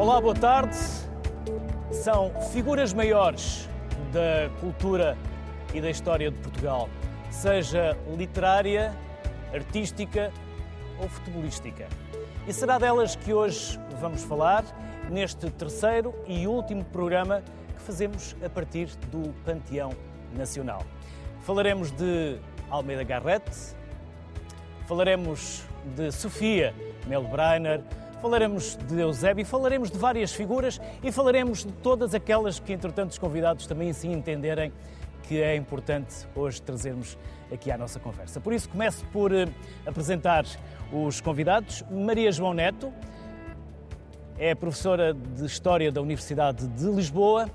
Olá, boa tarde. São figuras maiores da cultura e da história de Portugal, seja literária, artística ou futebolística. E será delas que hoje vamos falar neste terceiro e último programa que fazemos a partir do Panteão Nacional. Falaremos de Almeida Garrett, falaremos de Sofia Melbreiner, falaremos de Eusébio, falaremos de várias figuras e falaremos de todas aquelas que, entretanto, os convidados também se entenderem que é importante hoje trazermos aqui à nossa conversa. Por isso, começo por eh, apresentar os convidados. Maria João Neto é professora de História da Universidade de Lisboa.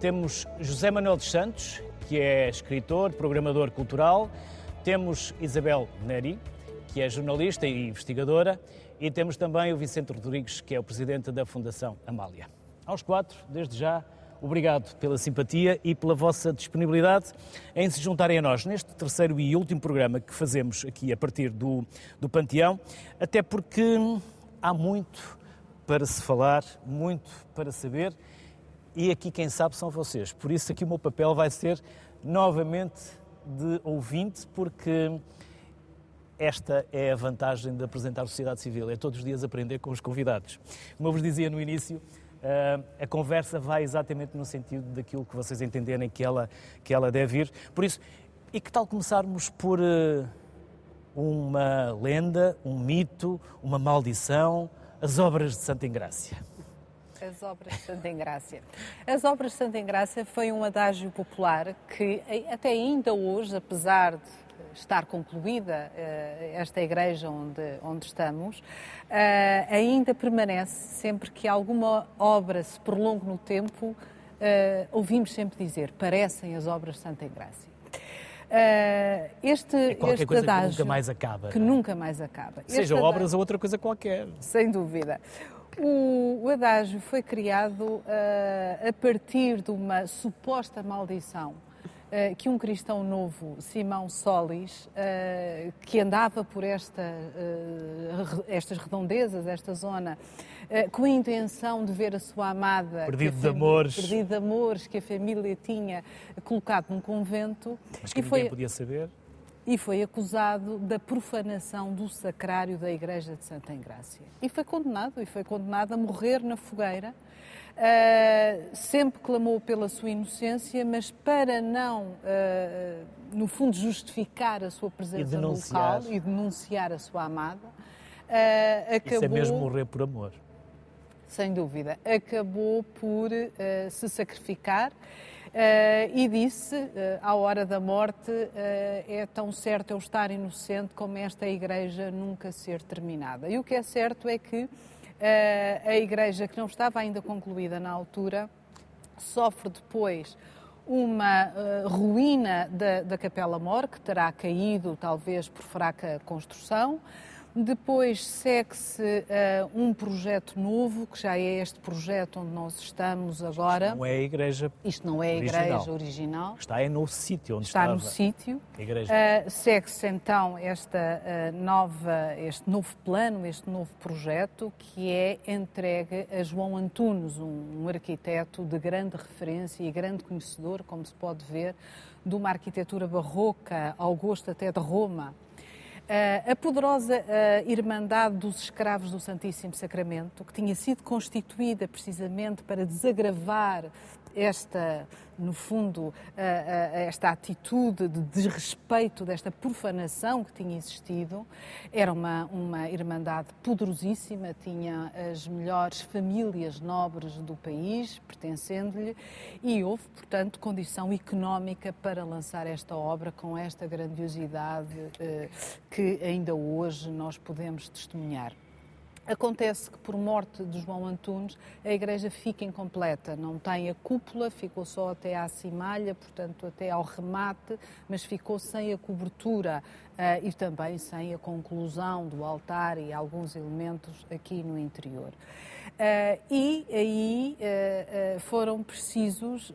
Temos José Manuel dos Santos, que é escritor, programador cultural. Temos Isabel Neri, que é jornalista e investigadora. E temos também o Vicente Rodrigues, que é o presidente da Fundação Amália. Aos quatro, desde já, obrigado pela simpatia e pela vossa disponibilidade em se juntarem a nós neste terceiro e último programa que fazemos aqui a partir do, do Panteão, até porque há muito para se falar, muito para saber e aqui quem sabe são vocês. Por isso aqui o meu papel vai ser novamente de ouvinte, porque esta é a vantagem de apresentar a sociedade civil, é todos os dias aprender com os convidados. Como eu vos dizia no início, Uh, a conversa vai exatamente no sentido daquilo que vocês entenderem que ela, que ela deve ir. Por isso, e que tal começarmos por uh, uma lenda, um mito, uma maldição, as obras de Santa Engrácia? As obras de Santa Engrácia. As obras de Santa Engrácia foi um adágio popular que até ainda hoje, apesar de estar concluída uh, esta igreja onde, onde estamos, uh, ainda permanece sempre que alguma obra se prolongue no tempo, uh, ouvimos sempre dizer, parecem as obras de Santa Engrácia. Uh, este, é este coisa adágio, que nunca mais acaba. Que é? nunca mais acaba. Seja obras ou outra coisa qualquer. Sem dúvida. O, o adágio foi criado uh, a partir de uma suposta maldição que um cristão novo, Simão Solis, uh, que andava por esta, estas redondezas, esta zona, com a intenção de ver a sua amada. Perdido de amores. Perdido de amores que a família tinha colocado num convento. Mas que e ninguém foi, podia saber e foi acusado da profanação do sacrário da Igreja de Santa Engrácia. E foi condenado, e foi condenado a morrer na fogueira. Uh, sempre clamou pela sua inocência, mas para não, uh, no fundo, justificar a sua presença no local e denunciar a sua amada, uh, acabou... Isso é mesmo morrer por amor. Sem dúvida. Acabou por se sacrificar e disse, à hora da morte, é tão certo eu estar inocente como esta igreja nunca ser terminada. E o que é certo é que a igreja, que não estava ainda concluída na altura, sofre depois uma ruína da, da Capela Mor, que terá caído talvez por fraca construção. Depois segue-se uh, um projeto novo, que já é este projeto onde nós estamos agora. Isto não é a igreja Isto não é a original. igreja original. Está é no sítio onde Está estava no sítio. Uh, segue-se então esta, uh, nova, este novo plano, este novo projeto, que é entregue a João Antunes, um, um arquiteto de grande referência e grande conhecedor, como se pode ver, de uma arquitetura barroca, ao gosto até de Roma. Uh, a poderosa uh, Irmandade dos Escravos do Santíssimo Sacramento, que tinha sido constituída precisamente para desagravar esta, no fundo, esta atitude de desrespeito, desta profanação que tinha existido. Era uma, uma irmandade poderosíssima, tinha as melhores famílias nobres do país pertencendo-lhe e houve, portanto, condição económica para lançar esta obra com esta grandiosidade eh, que ainda hoje nós podemos testemunhar. Acontece que, por morte de João Antunes, a igreja fica incompleta. Não tem a cúpula, ficou só até à cimalha, portanto, até ao remate, mas ficou sem a cobertura uh, e também sem a conclusão do altar e alguns elementos aqui no interior. Uh, e aí uh, foram precisos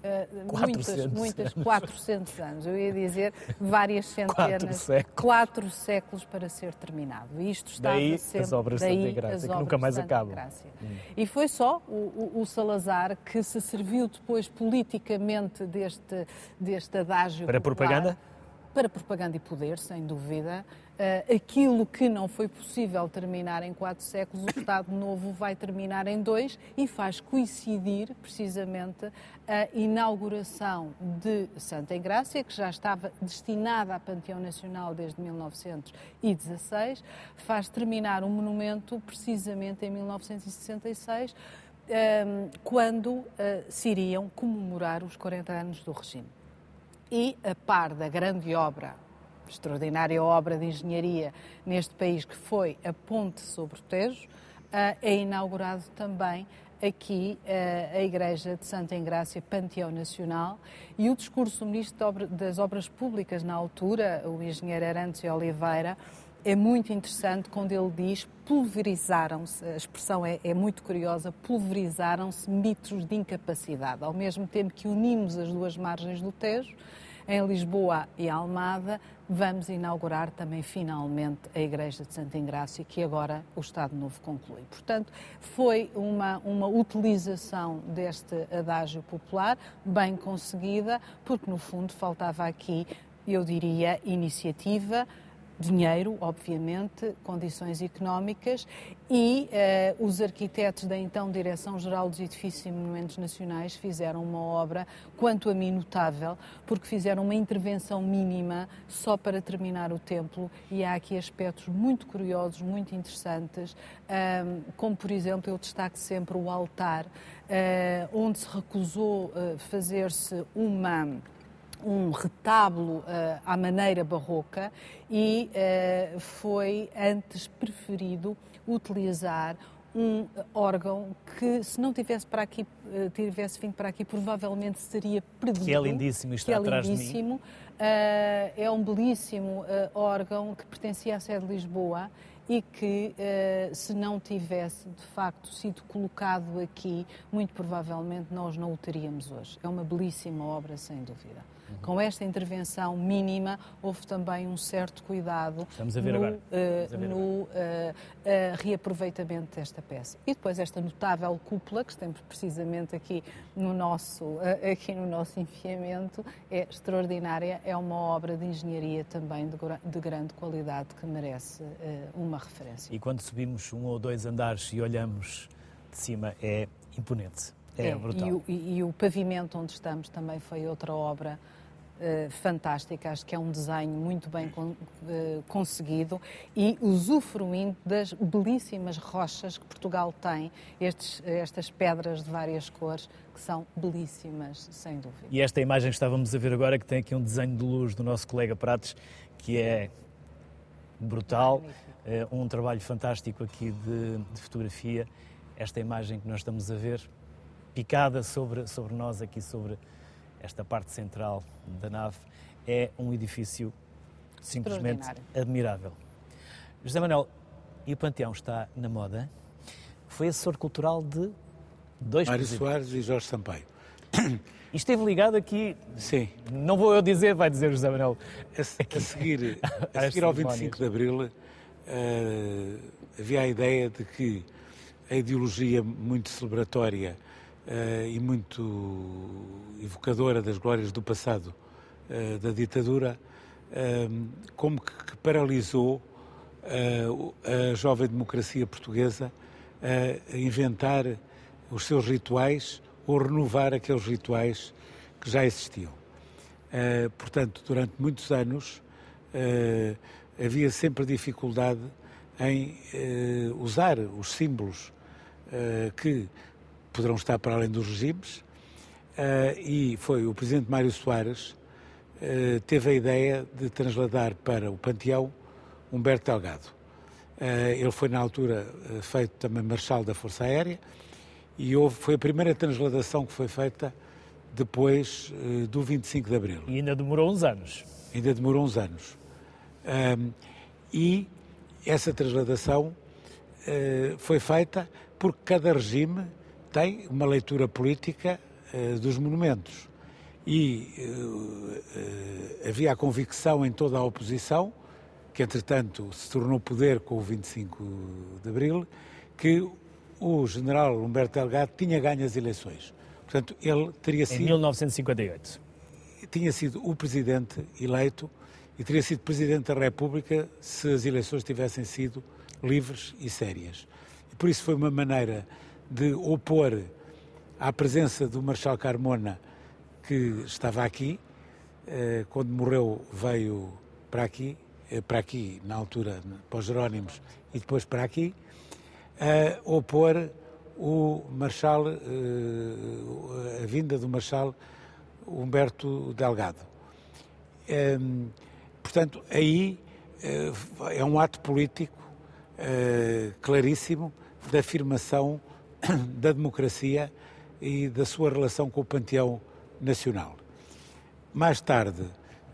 Uh, 400 muitas, muitas, 400 anos. Eu ia dizer várias centenas, quatro séculos, quatro séculos para ser terminado. Isto estava daí sempre, as obras daí de Graça, que nunca mais acabam. Hum. E foi só o, o, o, Salazar que se serviu depois politicamente deste, deste adágio. Para popular, propaganda? Para propaganda e poder, sem dúvida. Uh, aquilo que não foi possível terminar em quatro séculos, o Estado Novo vai terminar em dois e faz coincidir precisamente a inauguração de Santa Engrácia, que já estava destinada a Panteão Nacional desde 1916, faz terminar o um monumento precisamente em 1966. Um, ehm, quando uh, se iriam comemorar os 40 anos do regime. E, a par da grande obra extraordinária obra de engenharia neste país, que foi a Ponte sobre o Tejo, eh, é inaugurado também aqui eh, a Igreja de Santa Engrácia, Panteão Nacional, e o discurso do Ministro das Obras Públicas na altura, o engenheiro Arantes Oliveira, é muito interessante quando ele diz pulverizaram-se, a expressão é, é muito curiosa, pulverizaram-se mitos de incapacidade. Ao mesmo tempo que unimos as duas margens do Tejo, em Lisboa e Almada, vamos inaugurar também finalmente a Igreja de Santa Engrácia, que agora o Estado Novo conclui. Portanto, foi uma, uma utilização deste adágio popular bem conseguida, porque no fundo faltava aqui, eu diria, iniciativa dinheiro, obviamente, condições económicas e uh, os arquitetos da então Direção-Geral dos Edifícios e Monumentos Nacionais fizeram uma obra, quanto a mim, notável, porque fizeram uma intervenção mínima só para terminar o templo e há aqui aspectos muito curiosos, muito interessantes, uh, como, por exemplo, eu destaco sempre o altar, uh, onde se recusou uh, fazer-se uma um retábulo uh, à maneira barroca e uh, foi antes preferido utilizar um órgão que, se não tivesse para aqui, uh, tivesse vindo para aqui, provavelmente seria perdido. Que é lindíssimo, está que é atrás lindíssimo. de mim. Uh, é um belíssimo uh, órgão que pertencia à sede de Lisboa e que, se não tivesse de facto sido colocado aqui, muito provavelmente nós não o teríamos hoje. É uma belíssima obra, sem dúvida. Com esta intervenção mínima, houve também um certo cuidado Estamos a ver no, agora. Uh, no uh, uh, reaproveitamento desta peça. E depois esta notável cúpula, que estamos precisamente aqui no nosso, aqui no nosso enfiamento, é extraordinária, é uma obra de engenharia também de, de grande qualidade que merece uma referência. E quando subimos um ou dois andares e olhamos de cima, é imponente. É, é brutal. E o, e, e o pavimento onde estamos também foi outra obra Uh, fantástica, acho que é um desenho muito bem con uh, conseguido e usufruindo das belíssimas rochas que Portugal tem, estes, estas pedras de várias cores que são belíssimas, sem dúvida. E esta imagem que estávamos a ver agora, que tem aqui um desenho de luz do nosso colega Prates, que é brutal, uh, um trabalho fantástico aqui de, de fotografia. Esta imagem que nós estamos a ver, picada sobre, sobre nós, aqui sobre esta parte central da nave, é um edifício simplesmente admirável. José Manuel, e o Panteão está na moda? Foi assessor cultural de dois Mário Soares e Jorge Sampaio. E esteve ligado aqui. Sim. Não vou eu dizer, vai dizer José Manuel. A, a seguir, a seguir ao 25 de Abril, uh, havia a ideia de que a ideologia muito celebratória uh, e muito evocadora das glórias do passado uh, da ditadura, uh, como que paralisou a jovem democracia portuguesa a inventar os seus rituais ou renovar aqueles rituais que já existiam. portanto, durante muitos anos havia sempre dificuldade em usar os símbolos que poderão estar para além dos regimes, uh, e foi o presidente Mário Soares uh, teve a ideia de transladar para o Panteão Humberto Delgado. Uh, ele foi na altura feito também marechal da Força Aérea e houve, foi a primeira transladação que foi feita depois do 25 de Abril. E ainda demorou uns anos. Ainda demorou uns anos. E essa transladação foi feita porque cada regime tem uma leitura política uh, dos monumentos. e uh, havia a convicção em toda a oposição, que entretanto se tornou poder com o 25 de Abril, que o general Humberto Delgado tinha ganho as eleições. Portanto, ele teria sido... Em 1958. Tinha sido o presidente eleito e teria sido presidente da República se as eleições tivessem sido livres e sérias. E por isso foi uma maneira de opor à presença do Marshal Carmona, que estava aqui, eh, quando morreu veio para aqui, eh, para aqui na altura, para os Jerónimos, e depois para aqui, opor o Marshal, eh, a vinda do Marshal Humberto Delgado. Ehm, portanto, aí é um ato político claríssimo da afirmação da democracia e da sua relação com o panteão nacional. Mais tarde,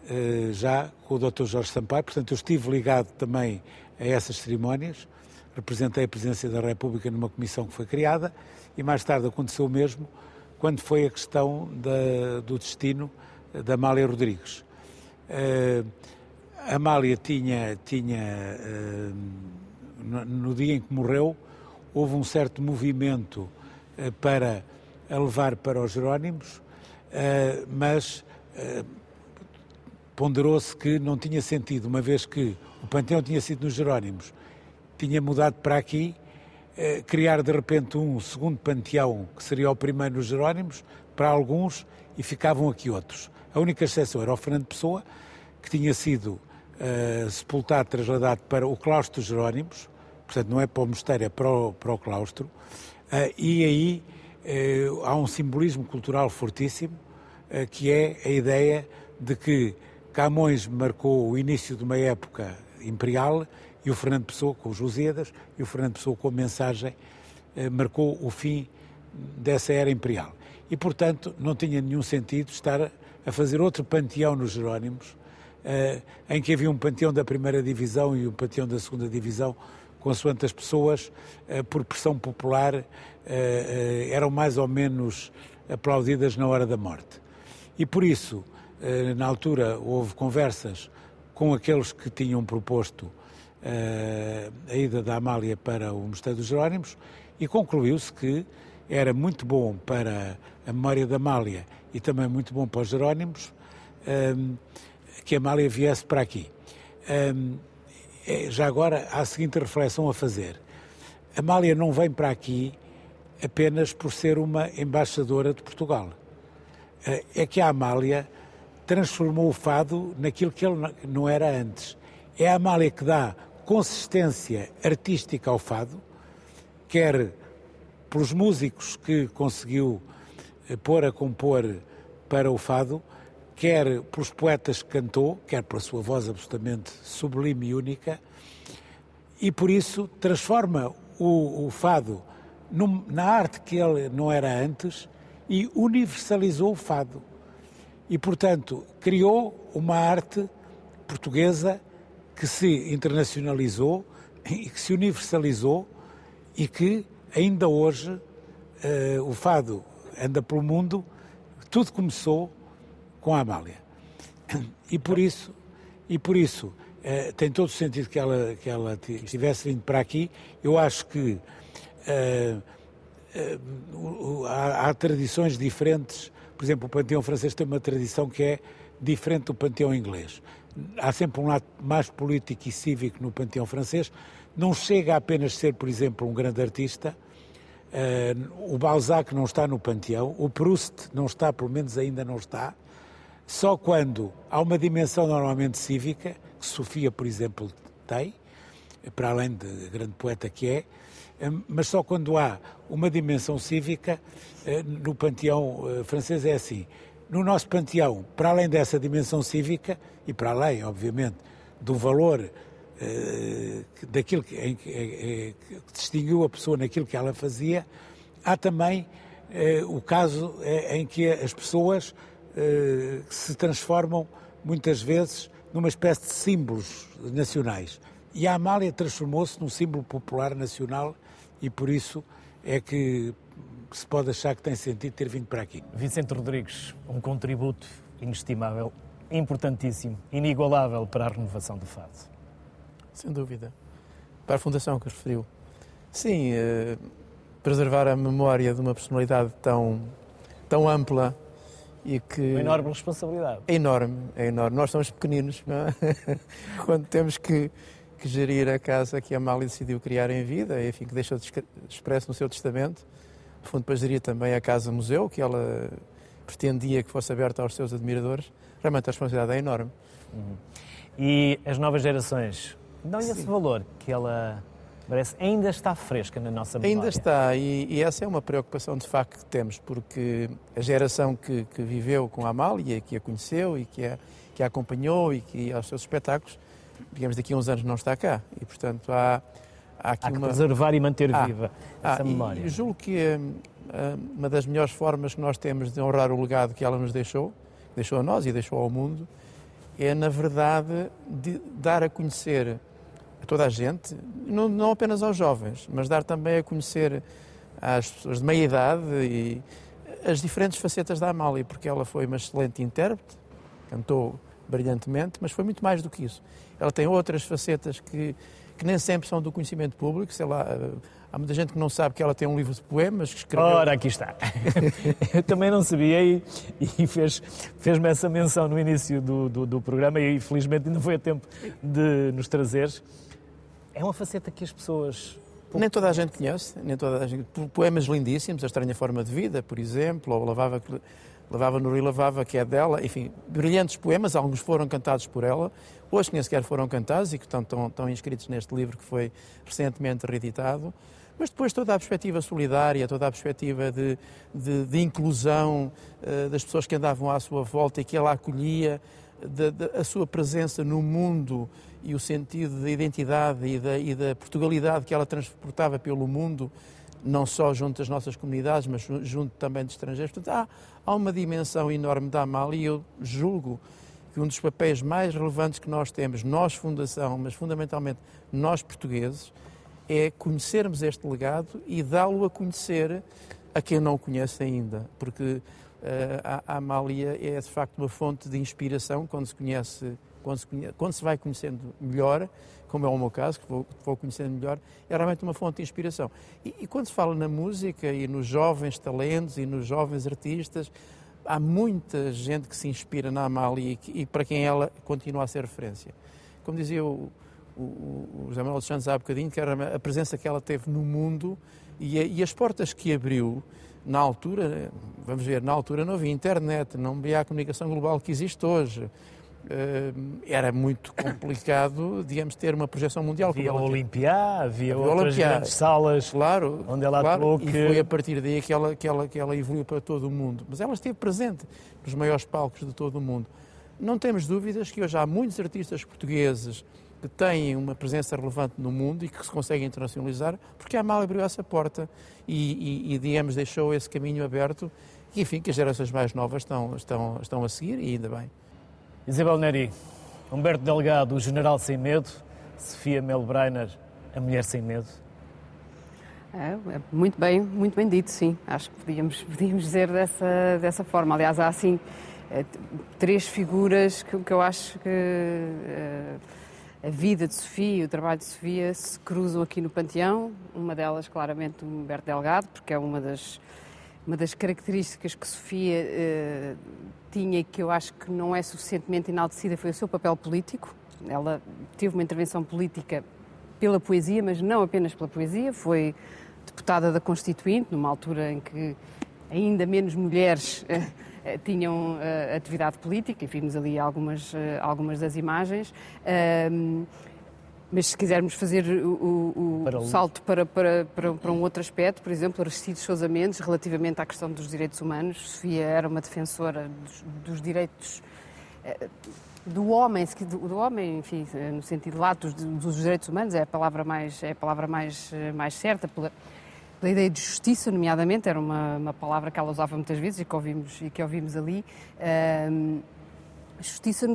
eh, já com o Dr. Jorge Sampaio, portanto, eu estive ligado também a essas cerimónias, representei a Presidência da República numa comissão que foi criada e mais tarde aconteceu o mesmo quando foi a questão da, do destino da Amália Rodrigues. Uh, Amália tinha, tinha no, no, dia em que morreu, houve um certo movimento uh, para a levar para os Jerónimos, uh, mas uh, ponderou-se que não tinha sentido, uma vez que o panteão tinha sido nos Jerónimos, tinha mudado para aqui, uh, criar de repente um segundo panteão, que seria o primeiro nos Jerónimos, para alguns, e ficavam aqui outros. A única exceção era o Fernando Pessoa, que tinha sido sepultado, trasladado para o claustro dos Jerónimos, portanto não é para o mosteiro, é para o, para o claustro, e aí eh, há um simbolismo cultural fortíssimo, eh, que é a ideia de que Camões marcou o início de uma época imperial e o Fernando Pessoa, com os Lusíadas, e o Fernando Pessoa, com a mensagem, eh, marcou o fim dessa era imperial. E, portanto, não tinha nenhum sentido estar a fazer outro panteão nos Jerónimos, em que havia um panteão da primeira divisão e um panteão da segunda divisão, consoante as pessoas, por pressão popular, eh, eh, eram mais ou menos aplaudidas na hora da morte. E por isso, eh, na altura, houve conversas com aqueles que tinham proposto a ida da Amália para o Mosteiro dos Jerónimos e concluiu-se que era muito bom para a memória da Amália e também muito bom para os Jerónimos que a Amália viesse para aqui. Já agora há a seguinte reflexão a fazer. A Amália não vem para aqui apenas por ser uma embaixadora de Portugal. Eh, é que a Amália transformou o fado naquilo que ele não era antes. É a Amália que dá consistência artística ao fado, quer pelos músicos que conseguiu eh, pôr a compor para o fado, quer pelos poetas que cantou, quer pela sua voz absolutamente sublime e única, e por isso transforma o, o fado na arte que ele não era antes e universalizou o fado. E, portanto, criou uma arte portuguesa que se internacionalizou e que se universalizou e que ainda hoje uh, o fado anda pelo mundo. Tudo começou com a Amália. E por isso, e por isso uh, tem todo o sentido que ela, que ela tivesse vindo para aqui. Eu acho que Uh, uh, há, há, tradições diferentes. Por exemplo, o panteão francês tem uma tradição que é diferente do panteão inglês. Há sempre um lado mais político e cívico no panteão francês. Não chega a apenas ser, por exemplo, um grande artista. Uh, o Balzac não está no panteão, o Proust não está, pelo menos ainda não está. Só quando há uma dimensão normalmente cívica, que Sofia, por exemplo, tem, para além de grande poeta que é, eh, mas só quando há uma dimensão cívica, eh, no panteão eh, francês é assim. No nosso panteão, para além dessa dimensão cívica, e para além, obviamente, do valor daquilo que, em, que distinguiu a pessoa naquilo que ela fazia, há também o caso em que as pessoas se transformam muitas vezes numa espécie de símbolos nacionais. E a Amália transformou-se num símbolo popular nacional e por isso é que que se pode achar que tem sentido ter vindo para aqui. Vicente Rodrigues, um contributo inestimável, importantíssimo, inigualável para a renovação do fado. Sem dúvida. Para a fundação que referiu. Sim, eh, preservar a memória de uma personalidade tão, tão ampla e que... Uma enorme responsabilidade. É enorme, é enorme. Nós somos pequeninos, é? Quando temos que, que gerir a casa que a Amália decidiu criar em vida, enfim, que deixou expresso no seu testamento. No fundo, para gerir também a casa-museu, que ela pretendia que fosse aberta aos seus admiradores. Realmente a responsabilidade é enorme. Uhum. E as novas gerações dão-lhe esse valor que ela Parece ainda está fresca na nossa memória. Ainda está, e, e, essa é uma preocupação de facto que temos, porque a geração que, que viveu com a Amália, que a conheceu e que a, que a acompanhou e que aos seus espetáculos, digamos, daqui a uns anos não está cá. E, portanto, há, há aqui há que uma... preservar e manter há, viva essa memória. E julgo que hum, hum, uma das melhores formas que nós temos de honrar o legado que ela nos deixou, deixou a nós e deixou ao mundo, é, na verdade, de dar a conhecer a toda a gente, não, não apenas aos jovens, mas dar também a conhecer às pessoas de meia idade e as diferentes facetas da Amália, porque ela foi uma excelente intérprete, cantou brilhantemente, mas foi muito mais do que isso. Ela tem outras facetas que, que nem sempre são do conhecimento público, sei lá, há muita gente que não sabe que ela tem um livro de poemas que escreveu. Ora, aqui está. Eu também não sabia e, e fez, fez-me essa menção no início do, do, do programa e felizmente ainda foi a tempo de nos trazeres é uma faceta que as pessoas. Nem toda a gente conhece, nem toda a gente. Poemas lindíssimos, A Estranha Forma de Vida, por exemplo, ou Lavava, Lavava no Rio Lavava, que é dela, enfim, brilhantes poemas, alguns foram cantados por ela, outros nem sequer foram cantados e que estão, estão, estão inscritos neste livro que foi recentemente reeditado mas depois toda a perspectiva solidária, toda a perspectiva de, de, de inclusão uh, das pessoas que andavam à sua volta e que ela acolhia, de, a sua presença no mundo e o sentido da identidade e da, e da Portugalidade que ela transportava pelo mundo, não só junto das nossas comunidades, mas junto também de estrangeiros. Portanto, há, há uma dimensão enorme da Amália e eu julgo que um dos papéis mais relevantes que nós temos, nós Fundação, mas fundamentalmente nós portugueses, é conhecermos este legado e dá-lo a conhecer a quem não o conhece ainda, porque uh, a Amália é de facto uma fonte de inspiração quando se conhece quando se, quando se vai conhecendo melhor, como é o meu caso, que vou, vou conhecendo melhor, é realmente uma fonte de inspiração. E, e, quando se fala na música e nos jovens talentos e nos jovens artistas, há muita gente que se inspira na Amália e, e para quem ela continua a ser referência. Como dizia o, o, o José Manuel dos Santos há bocadinho, que era a presença que ela teve no mundo e, a, e as portas que abriu na altura, vamos ver, na altura não havia internet, não havia a comunicação global que existe hoje. Eh, era muito complicado, digamos, ter uma projeção mundial. Havia o Olimpiá, havia outras Olimpiá, grandes salas claro, onde ela claro, atuou. Que... E foi a partir daí que ela, que, ela, que ela evoluiu para todo o mundo. Mas ela esteve presente nos maiores palcos de todo o mundo. Não temos dúvidas que hoje há muitos artistas portugueses que têm uma presença relevante no mundo e que se conseguem internacionalizar, porque a Amália abriu essa porta e, e, e, digamos, deixou esse caminho aberto e, enfim, que as gerações mais novas estão, estão, estão a seguir e ainda bem. Isabel Neri, Humberto Delgado, o general sem medo, Sofia Melbreiner, a mulher sem medo. É, é, muito bem, muito bem dito, sim. Acho que podíamos, podíamos dizer dessa, dessa forma. Aliás, há assim é, três figuras que, que eu acho que é, a vida de Sofia e o trabalho de Sofia se cruzam aqui no Panteão. Uma delas, claramente, Humberto Delgado, porque é uma das, uma das características que Sofia uh, tinha que eu acho que não é suficientemente enaltecida foi o seu papel político. Ela teve uma intervenção política pela poesia, mas não apenas pela poesia. Foi deputada da Constituinte, numa altura em que ainda menos mulheres uh, tinham uh, atividade política, e vimos ali algumas, algumas das imagens. Mas se quisermos fazer o, o, o salto para, para, para, para, um outro aspecto, por exemplo, Aristides Sousa Mendes, relativamente à questão dos direitos humanos, Sofia era uma defensora dos, dos direitos eh, do homem, do, do, homem, enfim, no sentido lato dos, dos, direitos humanos, é a palavra mais, é a palavra mais, mais certa, pela, pela ideia de justiça, nomeadamente, era uma, uma palavra que ela usava muitas vezes e que ouvimos, e que ouvimos ali. Um, justiça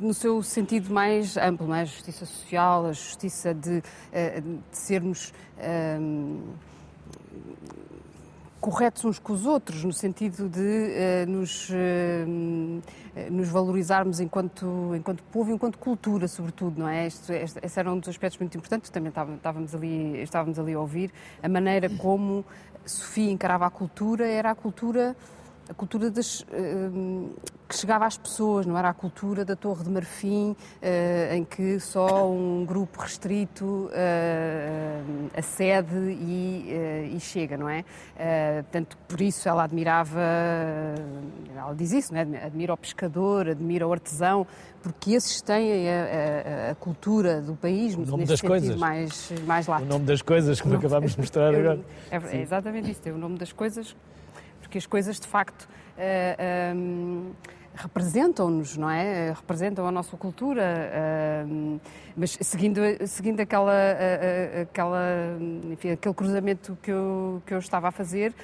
no seu sentido mais amplo, é? a justiça social, a justiça de, eh, de sermos. Um, corretos uns com os outros, no sentido de uh, nos, uh, nos valorizarmos enquanto, enquanto povo, enquanto cultura, sobretudo, não é? Este, este, esse era um dos aspectos muito importantes, também estávamos ali, estávamos ali a ouvir, a maneira como Sofia encarava a cultura, era a cultura a cultura das, uh, que chegava às pessoas, não era a cultura da Torre de Marfim, uh, em que só um grupo restrito uh, acede e, e, chega, não é? portanto, por isso ela admirava, ela diz isso, não é? admira o pescador, admira o artesão, porque esses têm a, a, a cultura do país, o nome das coisas. mais, mais lato. O nome das coisas, como acabámos de mostrar agora. É, é exatamente isso, é o nome das coisas porque as coisas de facto eh, ehm, representam-nos, não é? Representam a nossa cultura, mas seguindo, seguindo aquela, aquela, enfim, aquele cruzamento que eu, que eu estava a fazer,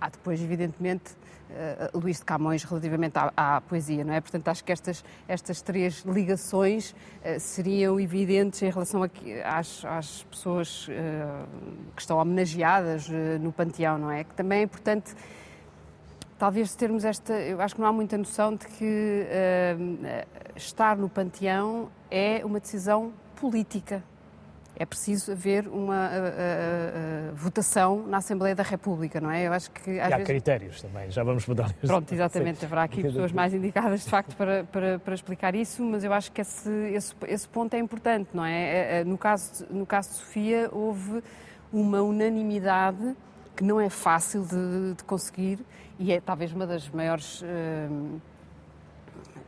há depois, evidentemente, uh, Luís de Camões relativamente à, à, poesia, não é? Portanto, acho que estas, estas três ligações uh, seriam evidentes em relação a, às, às pessoas uh, que estão homenageadas no Panteão, não é? Que também é importante talvez termos esta. Eu acho que não há muita noção de que uh, estar no panteão é uma decisão política é preciso haver uma votação na Assembleia da República, não é? Eu acho que às e há vezes... critérios também, já vamos mudar. Pronto, exatamente, Sim. haverá aqui pessoas mais indicadas de facto para, para, para explicar isso, mas eu acho que esse, esse, esse ponto é importante, não é? é, é no caso, no caso de Sofia houve uma unanimidade que não é fácil de, de conseguir e é talvez uma das maiores...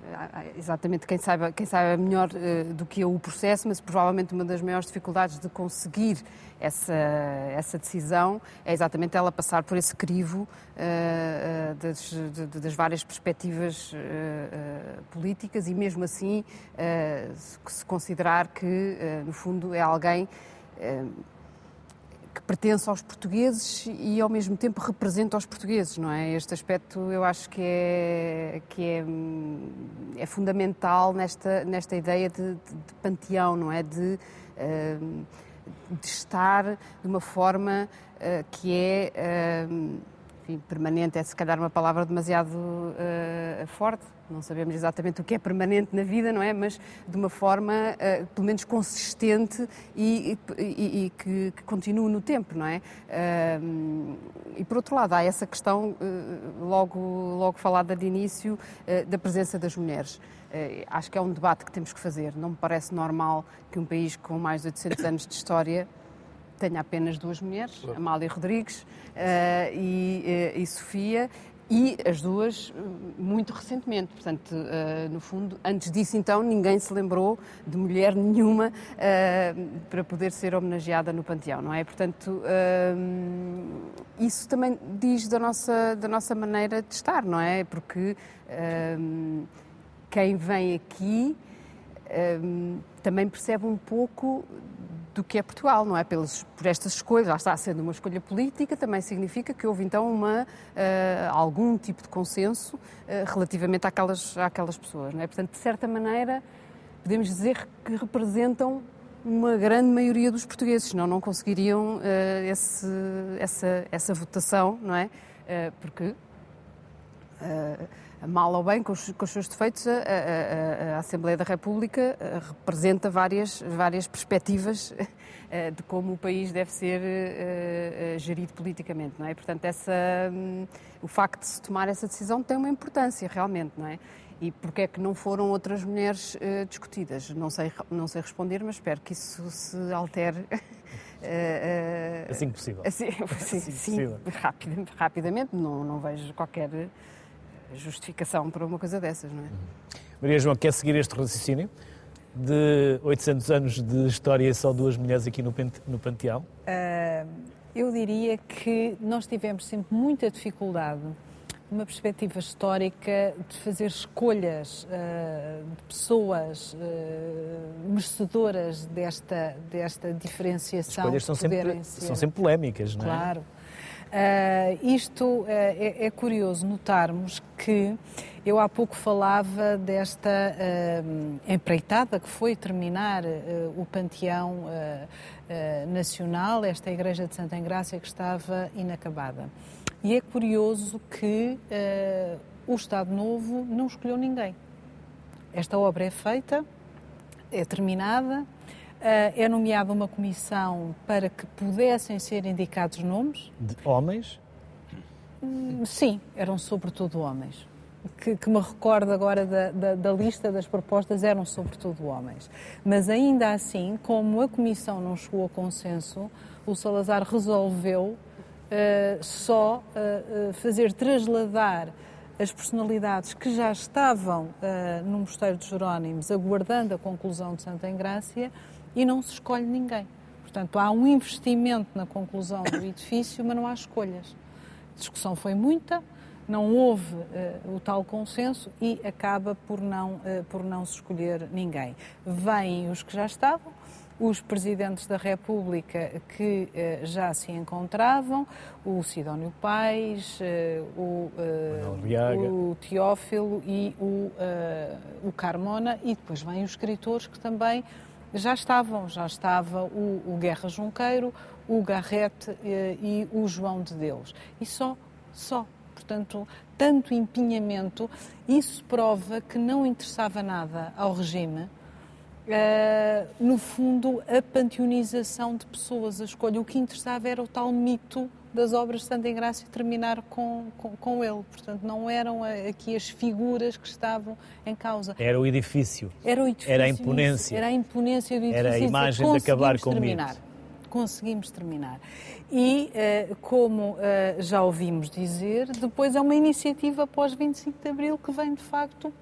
Uh, exatamente quem saiba, quem saiba melhor uh, do que eu o processo, mas provavelmente uma das maiores dificuldades de conseguir essa, essa decisão é exatamente ela passar por esse crivo uh, das, de, das, várias perspectivas uh, políticas e mesmo assim se considerar que, no fundo, é alguém que pertence aos portugueses e ao mesmo tempo representa os portugueses, não é? Este aspecto eu acho que é, que é, é fundamental nesta, nesta ideia de, de, de panteão, não é? De, eh, de estar de uma forma uh, que é uh, enfim, permanente, é se calhar uma palavra demasiado uh, forte, não sabemos exatamente o que é permanente na vida, não é? Mas de uma forma, uh, pelo menos, consistente e, e, e que, que, continue no tempo, não é? Uh, e por outro lado, há essa questão, logo, logo falada de início, da presença das mulheres. acho que é um debate que temos que fazer. Não me parece normal que um país com mais de 800 anos de história tenha apenas duas mulheres, claro. Amália Rodrigues e, e Sofia, e as duas muito recentemente. Portanto, uh, no fundo, antes disso, então, ninguém se lembrou de mulher nenhuma uh, para poder ser homenageada no Panteão, não é? Portanto, uh, isso também diz da nossa, da nossa maneira de estar, não é? Porque quem vem aqui também percebe um pouco do que é Portugal, não é? Pelas, por estas escolhas, já está sendo uma escolha política, também significa que houve então uma, uh, algum tipo de consenso uh, relativamente àquelas, àquelas pessoas, não é? Portanto, de certa maneira, podemos dizer que representam uma grande maioria dos portugueses, senão não conseguiriam uh, esse, essa, essa votação, não é? porque mal ou bem, com os, com os seus defeitos, a, a, a, Assembleia da República eh, representa várias, várias perspectivas eh, de como o país deve ser uh, gerido politicamente, não é? Portanto, essa, um, o facto de se tomar essa decisão tem uma importância realmente, não é? E porquê é que não foram outras mulheres uh, discutidas? Não sei, não sei responder, mas espero que isso se altere. Uh, assim que possível. Assim, sim, assim sim, rapid, rapidamente, não, não vejo qualquer justificação para uma coisa dessas, não é? Maria João, quer seguir este raciocínio? De 800 anos de história e só duas mulheres aqui no, no Panteão? Uh, eu diria que nós tivemos sempre muita dificuldade uma perspectiva histórica de fazer escolhas uh, de pessoas uh, merecedoras desta, desta diferenciação. As escolhas são sempre, ser... são sempre polémicas, não é? Claro. Isto é, é, curioso notarmos que eu há pouco falava desta uh, empreitada que foi terminar uh, o Panteão uh, Nacional, esta Igreja de Santa Engrácia que estava inacabada. E é curioso que o Estado Novo não escolheu ninguém. Esta obra é feita, é terminada, é nomeada uma comissão para que pudessem ser indicados nomes. De homens? Hum, sim, eram sobretudo homens que, que me recordo agora da, da, da, lista das propostas eram sobretudo homens. Mas ainda assim, como a Comissão não chegou a consenso, o Salazar resolveu uh, só uh, fazer trasladar as personalidades que já estavam uh, no Mosteiro dos Jerónimos aguardando a conclusão de Santa Engrácia e não se escolhe ninguém. Portanto, há um investimento na conclusão do edifício, mas não há escolhas. A discussão foi muita, não houve uh, o tal consenso e acaba por não, uh, por não se escolher ninguém. Vêm os que já estavam, os presidentes da República que uh, já se encontravam, o Sidónio Pais, o, o, Teófilo e o, o Carmona, e depois vêm os escritores que também já estavam, já estava o, o Guerra Junqueiro, o Garrete e o João de Deus. E só, só portanto, tanto empenhamento, isso prova que não interessava nada ao regime. Uh, no fundo, a panteonização de pessoas, a escolha. O que interessava era o tal mito das obras de Santa Engrácia terminar com, com, com, ele. Portanto, não eram aqui as figuras que estavam em causa. Era o edifício. Era o edifício. Era a imponência. Era a imponência do edifício. Era a imagem de acabar com terminar. mito. Conseguimos terminar. E, eh, como eh, já ouvimos dizer, depois é uma iniciativa pós 25 de Abril que vem, de facto,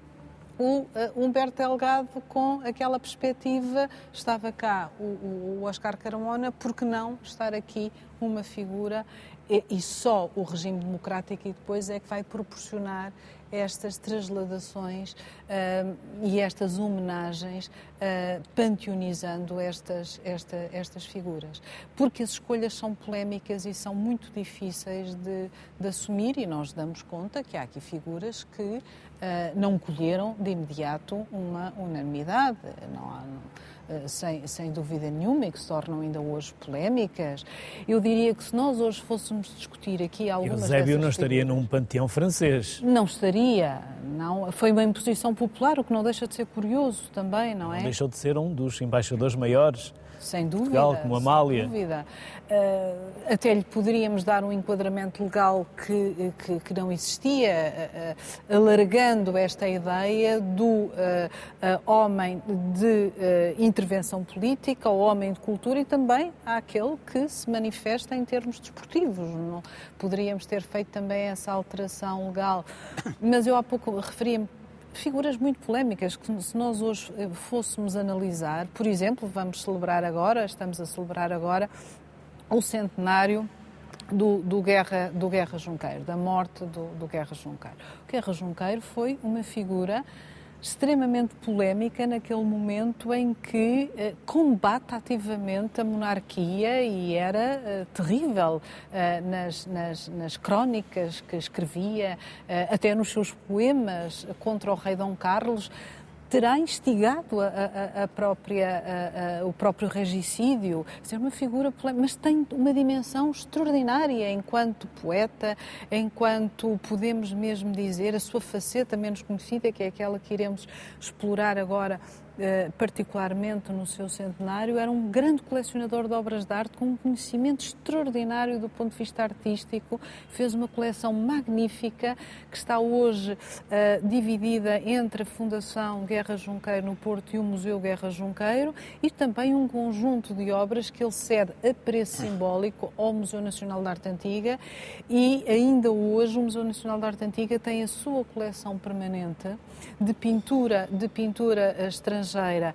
o eh, Humberto Delgado com aquela perspectiva, estava cá o, o Oscar Carmona, por que não estar aqui uma figura e, e só o regime democrático e depois é que vai proporcionar estas transladações uh, e estas homenagens, uh, panteonizando estas, esta, estas figuras. Porque as escolhas são polémicas e são muito difíceis de, de assumir, e nós damos conta que há aqui figuras que uh, não colheram de imediato uma unanimidade. Não há, não, sem, sem dúvida nenhuma e que se tornam ainda hoje polémicas. Eu diria que se nós hoje fôssemos discutir aqui algumas Eusébio não estaria figuras, num panteão francês. Não estaria, não. Foi uma imposição popular, o que não deixa de ser curioso também, não é? Não deixou de ser um dos embaixadores maiores sem dúvida. Portugal, como Amália. Sem dúvida. Uh, até lhe poderíamos dar um enquadramento legal que, que, que não existia, uh, alargando esta ideia do uh, homem de intervenção política, ao homem de cultura e também àquele que se manifesta em termos desportivos. Não, poderíamos ter feito também essa alteração legal. Mas eu há pouco referia-me figuras muito polémicas que se nós hoje eh, fôssemos analisar, por exemplo, vamos celebrar agora, estamos a celebrar agora o centenário do, do, Guerra, do Guerra Junqueiro, da morte do, do Guerra Junqueiro. O Guerra Junqueiro foi uma figura extremamente polémica naquele momento em que eh, combate ativamente a monarquia e era eh, terrível eh, nas, nas, nas, crónicas que escrevia, eh, até nos seus poemas contra o rei Dom Carlos terá instigado a, a, a própria, o próprio regicídio, ser uma figura mas tem uma dimensão extraordinária enquanto poeta, enquanto podemos mesmo dizer a sua faceta menos conhecida, que é aquela que iremos explorar agora particularmente no seu centenário, era um grande colecionador de obras de arte com um conhecimento extraordinário do ponto de vista artístico. Fez uma coleção magnífica que está hoje uh, dividida entre a Fundação Guerra Junqueiro no Porto e o Museu Guerra Junqueiro e também um conjunto de obras que ele cede a preço simbólico ao Museu Nacional de Arte Antiga e ainda hoje o Museu Nacional de Arte Antiga tem a sua coleção permanente de pintura, de pintura estrangeira estrangeira,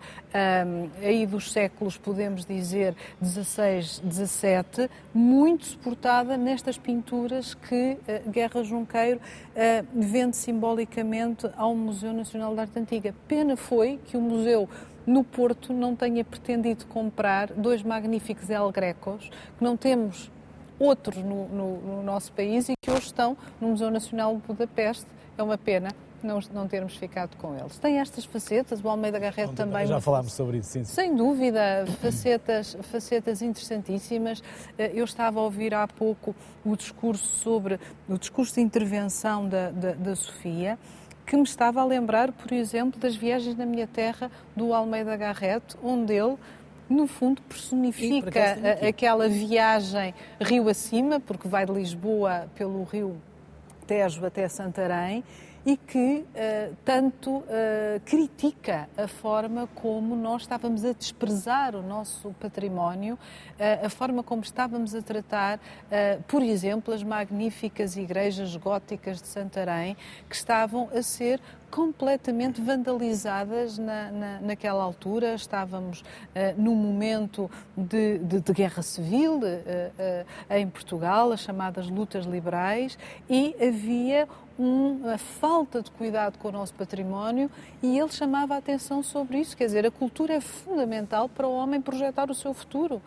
um, aí dos séculos, podemos dizer, 16, 17, muito suportada nestas pinturas que uh, Guerra Junqueiro uh, vende simbolicamente ao Museu Nacional de Arte Antiga. Pena foi que o museu no Porto não tenha pretendido comprar dois magníficos El Grecos, que não temos outros no, no, no nosso país e que hoje estão no Museu Nacional de Budapeste. É uma pena não, não termos ficado com eles. Tem estas facetas, o Almeida Garrett também. Já falámos sobre isso, sim. Sem dúvida, facetas, facetas interessantíssimas. Eh, eu estava a ouvir há pouco o discurso sobre o discurso de intervenção da, da, da Sofia que me estava a lembrar, por exemplo, das viagens na minha terra do Almeida Garrett, onde ele no fundo personifica aquela viagem rio acima, porque vai de Lisboa pelo rio Tejo até Santarém e que uh, tanto uh, critica a forma como nós estávamos a desprezar o nosso património, uh, a forma como estávamos a tratar, por exemplo, as magníficas igrejas góticas de Santarém, que estavam a ser completamente vandalizadas na, na, naquela altura. Estávamos uh, num momento de, de, de guerra civil uh, uh, em Portugal, as chamadas lutas liberais, e havia uma falta de cuidado com o nosso património e ele chamava a atenção sobre isso. Quer dizer, a cultura é fundamental para o homem projetar o seu futuro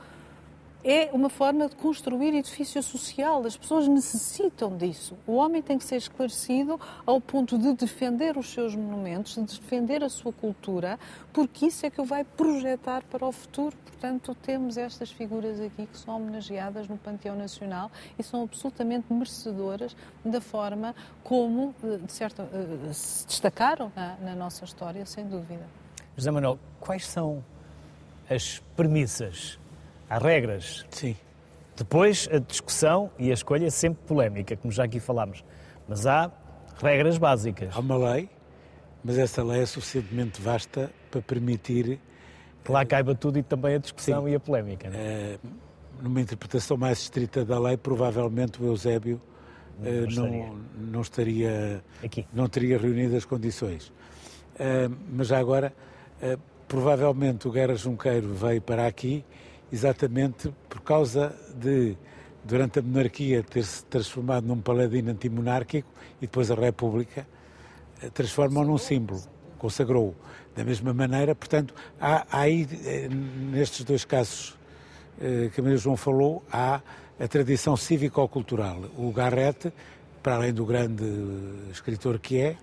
é uma forma de construir edifício social. As pessoas necessitam disso. O homem tem que ser esclarecido ao ponto de defender os seus monumentos, de defender a sua cultura, porque isso é que o vai projetar para o futuro. Portanto, temos estas figuras aqui que são homenageadas no Panteão Nacional e são absolutamente merecedoras da forma como, eh, de certo, eh, se destacaram na, na nossa história, sem dúvida. José Manuel, quais são as premissas Há regras. Sim. Depois, a discussão e a escolha é sempre polémica, como já aqui falámos. Mas há regras básicas. Há uma lei, mas essa lei é suficientemente vasta para permitir. Que lá caiba tudo e também a discussão Sim. e a polémica. Não é? Eh, numa interpretação mais estrita da lei, provavelmente o Eusébio não, uh, estaria. não, não estaria Aqui. não teria reunido as condições. Uh, mas já agora, uh, provavelmente o Guerra Junqueiro veio para aqui exatamente por causa de, durante a monarquia, ter-se transformado num paladino antimonárquico e depois a República eh, transformou num símbolo, consagrou-o. Da mesma maneira, portanto, há, há aí, eh, nestes dois casos eh, que Maria João falou, há a tradição cívico-cultural. O Garrett, para além do grande escritor que é,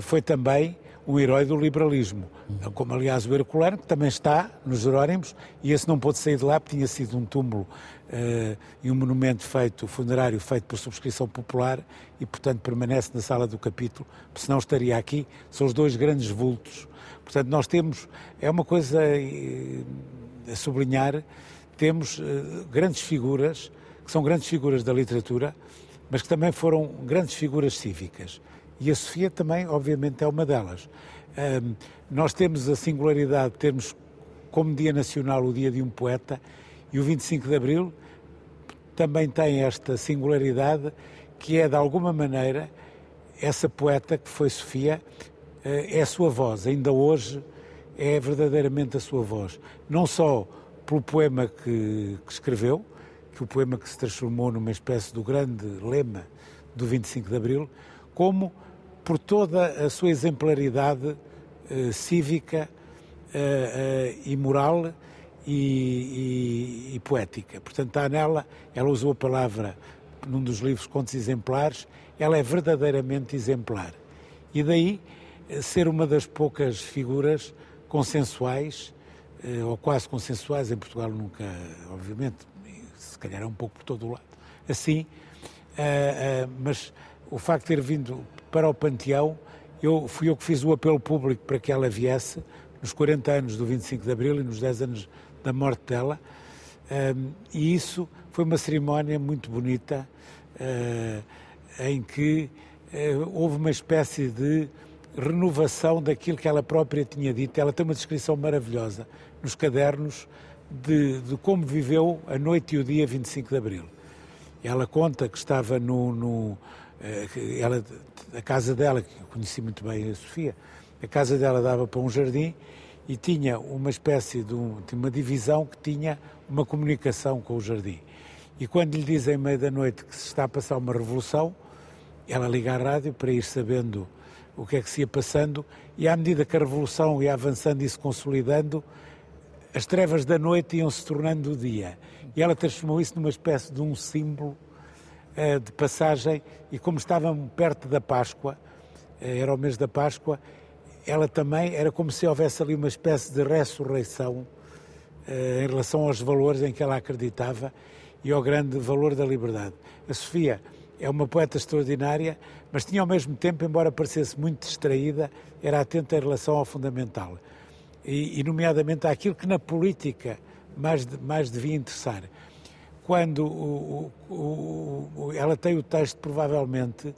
foi também um herói do liberalismo, como aliás o Herculano, que também está nos Jerónimos, e esse não pôde sair de lá porque tinha sido um túmulo uh, e um monumento feito, funerário feito por subscrição popular, e portanto permanece na sala do capítulo, senão estaria aqui. São os dois grandes vultos. Portanto, nós temos, é uma coisa uh, a sublinhar, temos uh, grandes figuras, que são grandes figuras da literatura, mas que também foram grandes figuras cívicas. E a Sofia também, obviamente, é uma delas. Um, nós temos a singularidade de termos como Dia Nacional o Dia de um Poeta e o 25 de Abril também tem esta singularidade que é, de alguma maneira, essa poeta que foi Sofia, eh, é a sua voz. Ainda hoje é verdadeiramente a sua voz. Não só pelo poema que, que escreveu, que o poema que se transformou numa espécie do grande lema do 25 de Abril, como por toda a sua exemplaridade uh, cívica uh, uh, e moral e, e, e, poética. Portanto, está nela, ela usou a palavra num dos livros Contos Exemplares, ela é verdadeiramente exemplar. E daí ser uma das poucas figuras consensuais, ou quase consensuais, em Portugal nunca, obviamente, se calhar é um pouco por todo o lado, assim, mas o facto de ter vindo para o Panteão, eu, fui eu que fiz o apelo público para que ela viesse, nos 40 anos do 25 de Abril e nos 10 anos da morte dela, um, e isso foi uma cerimónia muito bonita, uh, em que uh, houve uma espécie de renovação daquilo que ela própria tinha dito. Ela tem uma descrição maravilhosa nos cadernos de, de como viveu a noite e o dia 25 de Abril. Ela conta que estava no, no eh, ela, a casa dela, que eu conheci muito bem a Sofia, a casa dela dava para um jardim e tinha uma espécie de um, uma divisão que tinha uma comunicação com o jardim. E quando lhe dizem meia da noite que se está a passar uma revolução, ela liga à rádio para ir sabendo o que é que se ia passando e à medida que a revolução ia avançando e se consolidando, as trevas da noite iam se tornando o dia. e ela transformou isso numa espécie de um símbolo de passagem e como estavam perto da Páscoa, uh, era o mês da Páscoa, ela também era como se houvesse ali uma espécie de ressurreição uh, em relação aos valores em que ela acreditava e ao grande valor da liberdade. A Sofia é uma poeta extraordinária, mas tinha ao mesmo tempo, embora parecesse muito distraída, era atenta em relação ao fundamental. E, e nomeadamente àquilo que na política mais, mais devia interessar. Quando o, o, o, ela tem o texto, provavelmente,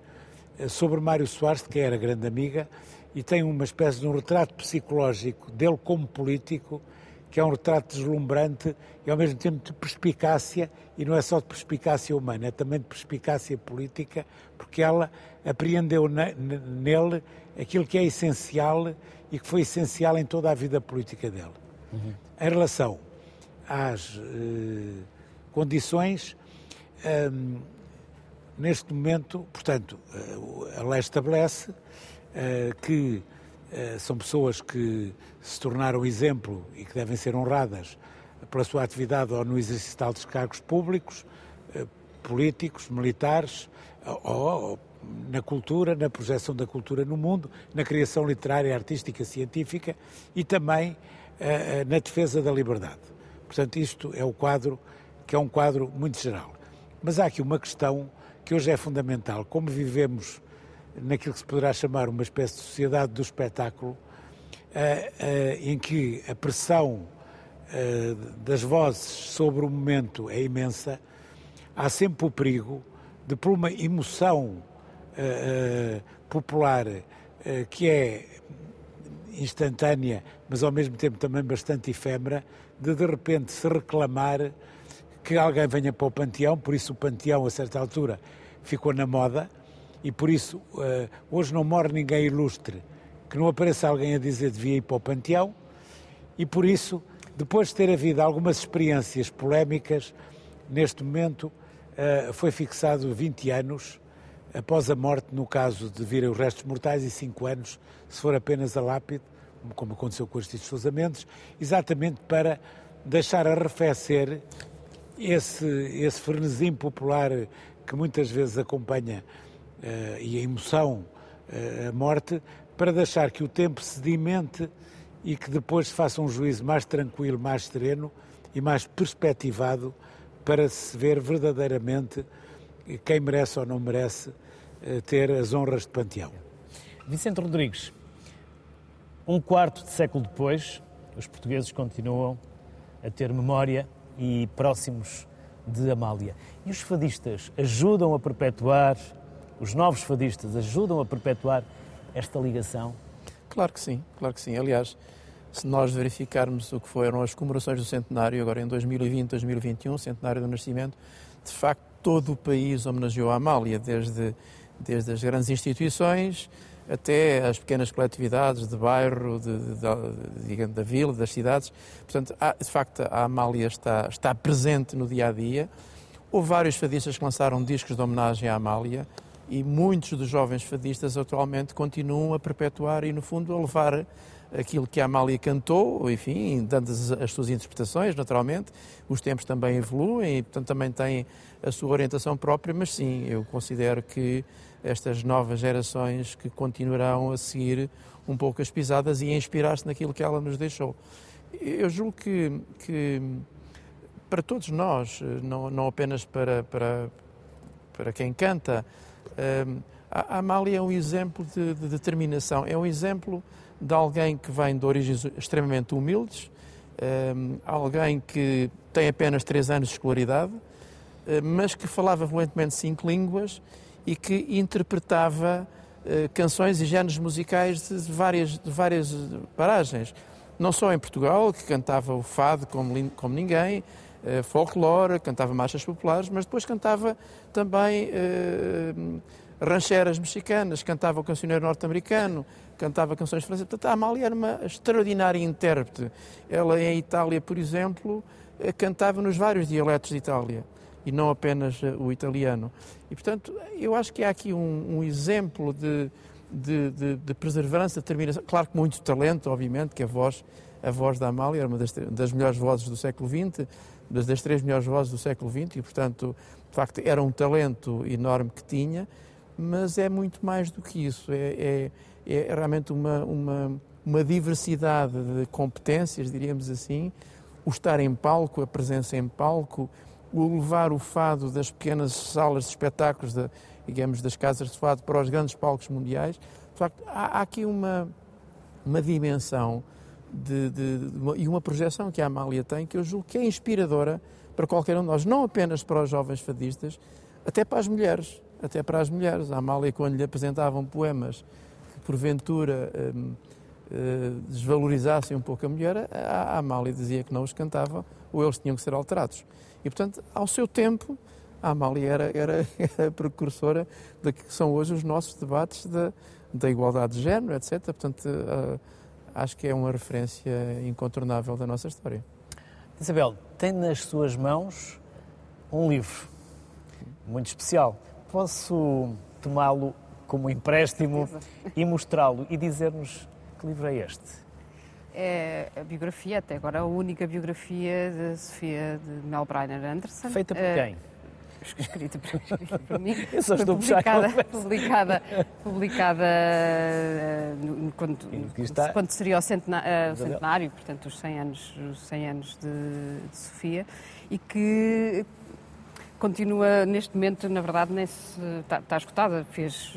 eh, sobre Mário Soares, que era grande amiga, e tem uma espécie de um retrato psicológico dele como político, que é um retrato deslumbrante e ao mesmo tempo de perspicácia, e não é só de perspicácia humana, é também de perspicácia política, porque ela apreendeu nele aquilo que é essencial e que foi essencial em toda a vida política dele. Uhum. Em relação às eh, condições, um, neste momento, portanto, eh, a lei estabelece uh, que uh, são pessoas que se tornaram exemplo e que devem ser honradas pela sua atividade ou no exercício de altos cargos públicos, políticos, militares, ou, ou na cultura, na projeção da cultura no mundo, na criação literária, artística, científica e também na defesa da liberdade. Portanto, isto é o quadro que é um quadro muito geral. Mas há aqui uma questão que hoje é fundamental. Como vivemos naquilo que se poderá chamar uma espécie de sociedade do espetáculo, eh, eh, em que a pressão eh, das vozes sobre o momento é imensa, há sempre o perigo de, por uma emoção popular que é instantânea, mas ao mesmo tempo também bastante efêmera, de de repente se reclamar que alguém venha para o panteão, por isso o panteão, a certa altura, ficou na moda, e por isso uh, hoje não morre ninguém ilustre que não apareça alguém a dizer devia ir para o panteão, e por isso, depois de ter havido algumas experiências polémicas, neste momento uh, foi fixado 20 anos após a morte, no caso de virem os restos mortais, e 5 anos se for apenas a lápide, como aconteceu com os Sousa Mendes, exatamente para deixar arrefecer esse, esse frenesim popular que muitas vezes acompanha uh, e a emoção, uh, a morte, para deixar que o tempo sedimente e que depois faça um juízo mais tranquilo, mais sereno e mais perspectivado para se ver verdadeiramente quem merece ou não merece uh, ter as honras de panteão. Vicente Rodrigues, um quarto de século depois, os portugueses continuam a ter memória e próximos de Amália. E os fadistas ajudam a perpetuar, os novos fadistas ajudam a perpetuar esta ligação? Claro que sim, claro que sim. Aliás, se nós verificarmos o que foram as comemorações do centenário, agora em 2020, 2021, centenário do nascimento, de facto todo o país homenageou a Amália, desde, desde as grandes instituições, até as pequenas coletividades de bairro, de, de, de, da vila, das cidades. Portanto, há, de facto, a Amália está, está presente no dia a dia. Houve vários fadistas que lançaram discos de homenagem à Amália e muitos dos jovens fadistas atualmente continuam a perpetuar e, no fundo, a levar aquilo que a Amália cantou, enfim, dando as, as suas interpretações, naturalmente. Os tempos também evoluem e, portanto, também têm a sua orientação própria, mas sim, eu considero que estas novas gerações que continuarão a seguir um pouco as pisadas e a inspirar-se naquilo que ela nos deixou. Eu julgo que, que para todos nós, não, não apenas para, para, para quem canta, hum, a Amália é um exemplo de, de, determinação, é um exemplo de alguém que vem de origens extremamente humildes, hum, alguém que tem apenas três anos de escolaridade, hum, mas que falava fluentemente cinco línguas e que interpretava uh, canções e géneros musicais de várias, de várias paragens. Não só em Portugal, que cantava o fado como, como ninguém, uh, folclore, cantava marchas populares, mas depois cantava também rancheras mexicanas, cantava o cancioneiro norte-americano, cantava canções francesas. Portanto, a Amália era uma extraordinária intérprete. Ela, em Itália, por exemplo, cantava nos vários dialetos de Itália e não apenas eh, o italiano. E, portanto, eu acho que há aqui um, um exemplo de, de, de, de, perseverança, de determinação. Claro que muito talento, obviamente, que a voz, a voz da Amália era uma das, das melhores vozes do século XX, das, das três melhores vozes do século XX e, portanto, de facto, era um talento enorme que tinha, mas é muito mais do que isso. É, é, é realmente uma, uma, uma diversidade de competências, diríamos assim, o estar em palco, a presença em palco, o levar o fado das pequenas salas de espetáculos, de, digamos, das casas de fado para os grandes palcos mundiais. De facto, há, há aqui uma, uma dimensão de, de, uma, e uma projeção que a Amália tem que eu julgo que é inspiradora para qualquer um de nós, não apenas para os jovens fadistas, até para as mulheres, até para as mulheres. A Amália, quando lhe apresentavam poemas que porventura hum, hum, desvalorizassem um pouco a mulher, a Amália dizia que não os cantava ou eles tinham que ser alterados. E, portanto, ao seu tempo, a Amália era, era, era precursora de que são hoje os nossos debates da, da igualdade de género, etc. Portanto, uh, acho que é uma referência incontornável da nossa história. Isabel, tem nas suas mãos um livro muito especial. Posso tomá-lo como empréstimo e mostrá-lo e dizer-nos que livro é este? É a biografia, até agora a única biografia de Sofia de Mel Brainer Anderson. Feita por quem? escrita por, por mim. Eu só estou publicada, publicada, publicada uh, quando, quando, seria o centenário, uh, centenário, portanto, os 100 anos, os 100 anos de, de Sofia, e que continua neste momento, na verdade, está, está esgotada. Fez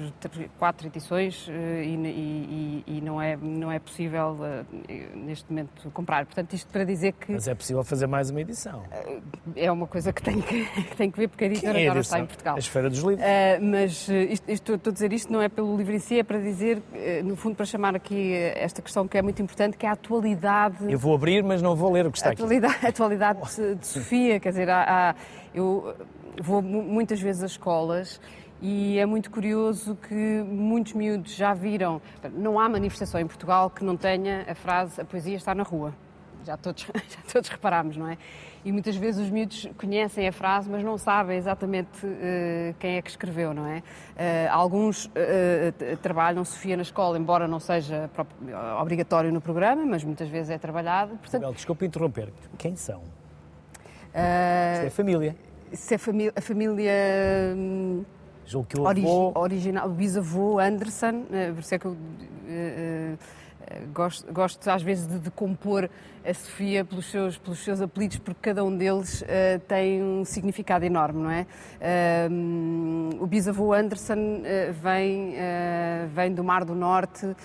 quatro edições eh, e, e, e, não, é, não é possível eh, neste momento comprar. Portanto, isto para dizer que. Mas é possível fazer mais uma edição. É uma coisa que tem que, que, tem que ver, porque a editora é a está em Portugal. A Esfera dos Livros. Uh, mas isto, isto, estou a dizer isto não é pelo livro em si, é para dizer, no fundo, para chamar aqui esta questão que é muito importante, que é a atualidade. Eu vou abrir, mas não vou ler o que está a atualidade, aqui. A atualidade de, de Sofia, quer dizer, há, há eu vou muitas vezes às escolas e é muito curioso que muitos miúdos já viram. Não há manifestação em Portugal que não tenha a frase a poesia está na rua. Já todos, já todos reparámos, não é? E muitas vezes os miúdos conhecem a frase, mas não sabem exatamente uh, quem é que escreveu, não é? Uh, alguns uh, trabalham Sofia na escola, embora não seja obrigatório no programa, mas muitas vezes é trabalhado. Portanto... desculpe interromper. Quem são? Uh, Isto é família. Isso é família, a família. Hum, Julgo que o avô... original, o bisavô Anderson, eh, por isso é que eu uh, uh, gosto, gosto às vezes de, de, compor a Sofia pelos seus, pelos seus apelidos, porque cada um deles uh, tem um significado enorme, não é? Hum, o bisavô Anderson vem, vem do Mar do Norte,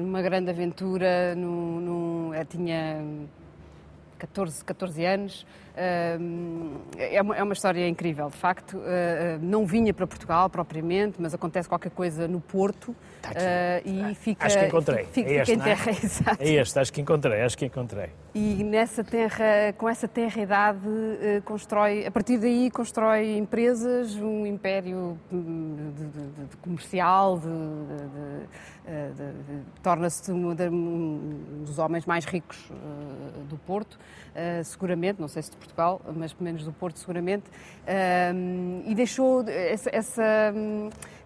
numa grande aventura, no, no, tinha 14, 14 anos. É uma, é uma história incrível, de facto. Ah, ah, não vinha para Portugal propriamente, mas acontece qualquer coisa no Porto tá e fica. Acho que encontrei. Fica, é este, fica em terra, é? exato. É este, acho que encontrei, acho que encontrei. E nessa terra, com essa terra idade, constrói, a partir daí constrói empresas, um império hum, de, de, de comercial, de, torna-se um, dos homens mais ricos do Porto, seguramente, não sei se de Portugal, mas pelo menos do Porto seguramente, e deixou essa, essa,